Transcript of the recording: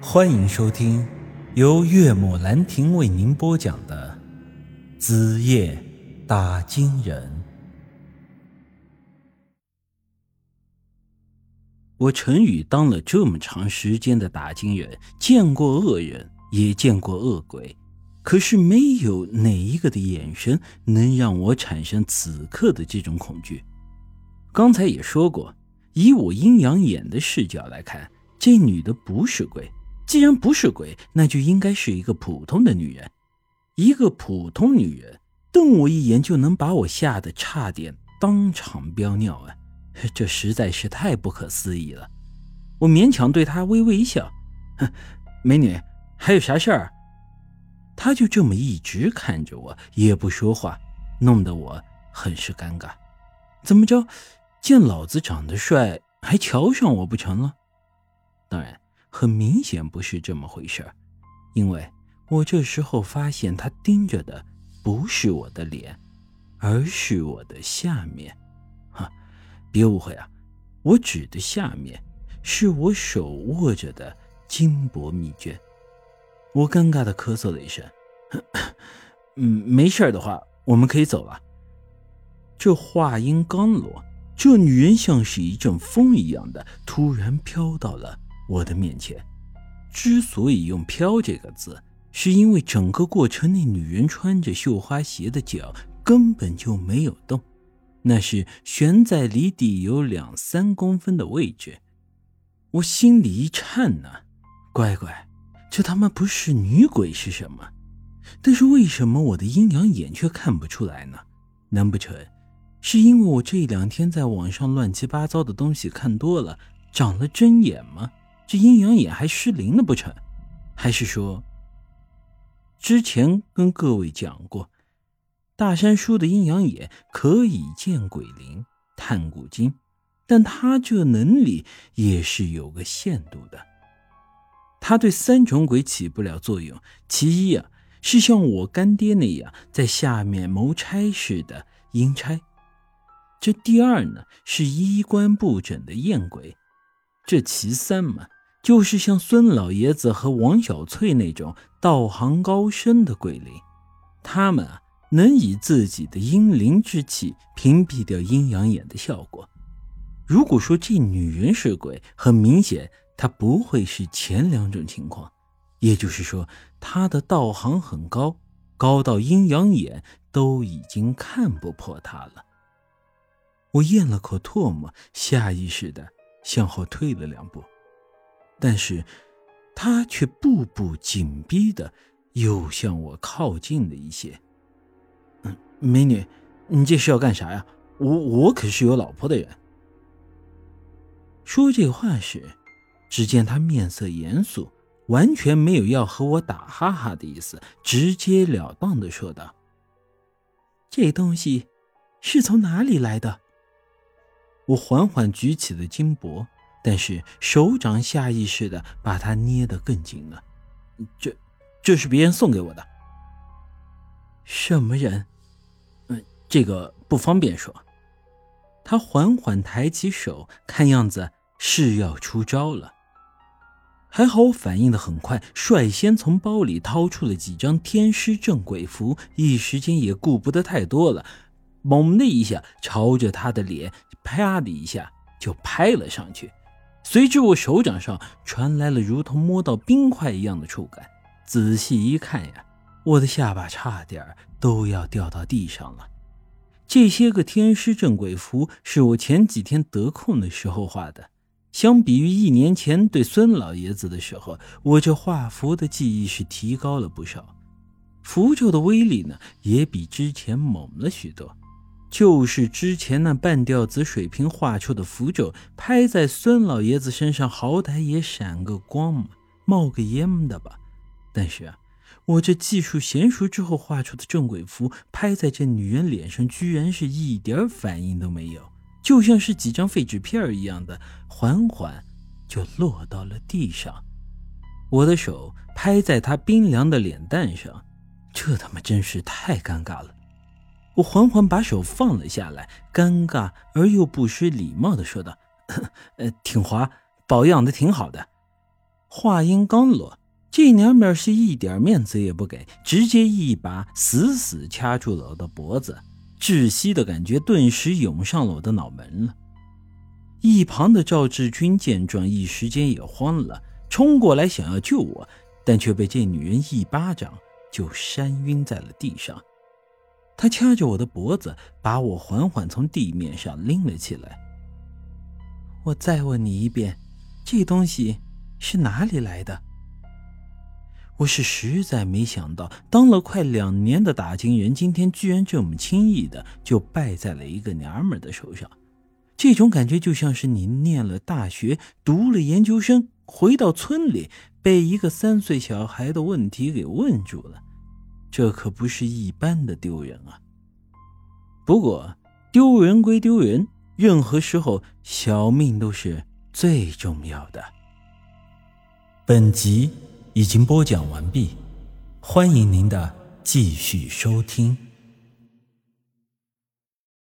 欢迎收听由岳母兰亭为您播讲的《子夜打金人》。我陈宇当了这么长时间的打金人，见过恶人，也见过恶鬼，可是没有哪一个的眼神能让我产生此刻的这种恐惧。刚才也说过，以我阴阳眼的视角来看，这女的不是鬼。既然不是鬼，那就应该是一个普通的女人。一个普通女人瞪我一眼，就能把我吓得差点当场飙尿啊！这实在是太不可思议了。我勉强对她微微一笑：“哼，美女，还有啥事儿？”她就这么一直看着我，也不说话，弄得我很是尴尬。怎么着，见老子长得帅，还瞧上我不成了？当然。很明显不是这么回事因为我这时候发现他盯着的不是我的脸，而是我的下面。哈，别误会啊，我指的下面是我手握着的金箔密卷。我尴尬的咳嗽了一声，嗯，没事的话，我们可以走了。这话音刚落，这女人像是一阵风一样的突然飘到了。我的面前，之所以用“飘”这个字，是因为整个过程那女人穿着绣花鞋的脚根本就没有动，那是悬在离地有两三公分的位置。我心里一颤呐，乖乖，这他妈不是女鬼是什么？但是为什么我的阴阳眼却看不出来呢？难不成是因为我这两天在网上乱七八糟的东西看多了，长了针眼吗？这阴阳眼还失灵了不成？还是说，之前跟各位讲过，大山叔的阴阳眼可以见鬼灵、探古今，但他这能力也是有个限度的。他对三种鬼起不了作用。其一啊，是像我干爹那样在下面谋差事的阴差；这第二呢，是衣冠不整的艳鬼；这其三嘛。就是像孙老爷子和王小翠那种道行高深的鬼灵，他们啊能以自己的阴灵之气屏蔽掉阴阳眼的效果。如果说这女人是鬼，很明显她不会是前两种情况，也就是说她的道行很高，高到阴阳眼都已经看不破她了。我咽了口唾沫，下意识的向后退了两步。但是，他却步步紧逼的又向我靠近了一些。嗯，美女，你这是要干啥呀？我我可是有老婆的人。说这话时，只见他面色严肃，完全没有要和我打哈哈的意思，直截了当的说道：“这东西是从哪里来的？”我缓缓举起了金箔。但是手掌下意识的把它捏得更紧了。这，这是别人送给我的。什么人？嗯，这个不方便说。他缓缓抬起手，看样子是要出招了。还好我反应的很快，率先从包里掏出了几张天师镇鬼符，一时间也顾不得太多了，猛的一下朝着他的脸，啪的一下就拍了上去。随之，我手掌上传来了如同摸到冰块一样的触感。仔细一看呀，我的下巴差点都要掉到地上了。这些个天师镇鬼符是我前几天得空的时候画的。相比于一年前对孙老爷子的时候，我这画符的技艺是提高了不少，符咒的威力呢也比之前猛了许多。就是之前那半吊子水平画出的符咒，拍在孙老爷子身上，好歹也闪个光嘛，冒个烟的吧。但是啊，我这技术娴熟之后画出的镇鬼符，拍在这女人脸上，居然是一点反应都没有，就像是几张废纸片一样的，缓缓就落到了地上。我的手拍在她冰凉的脸蛋上，这他妈真是太尴尬了。我缓缓把手放了下来，尴尬而又不失礼貌的说道：“呃，挺滑，保养的挺好的。”话音刚落，这娘们是一点面子也不给，直接一把死死掐住了我的脖子，窒息的感觉顿时涌上了我的脑门了。一旁的赵志军见状，一时间也慌了，冲过来想要救我，但却被这女人一巴掌就扇晕在了地上。他掐着我的脖子，把我缓缓从地面上拎了起来。我再问你一遍，这东西是哪里来的？我是实在没想到，当了快两年的打金人，今天居然这么轻易的就败在了一个娘们的手上。这种感觉就像是你念了大学，读了研究生，回到村里被一个三岁小孩的问题给问住了。这可不是一般的丢人啊！不过丢人归丢人，任何时候小命都是最重要的。本集已经播讲完毕，欢迎您的继续收听。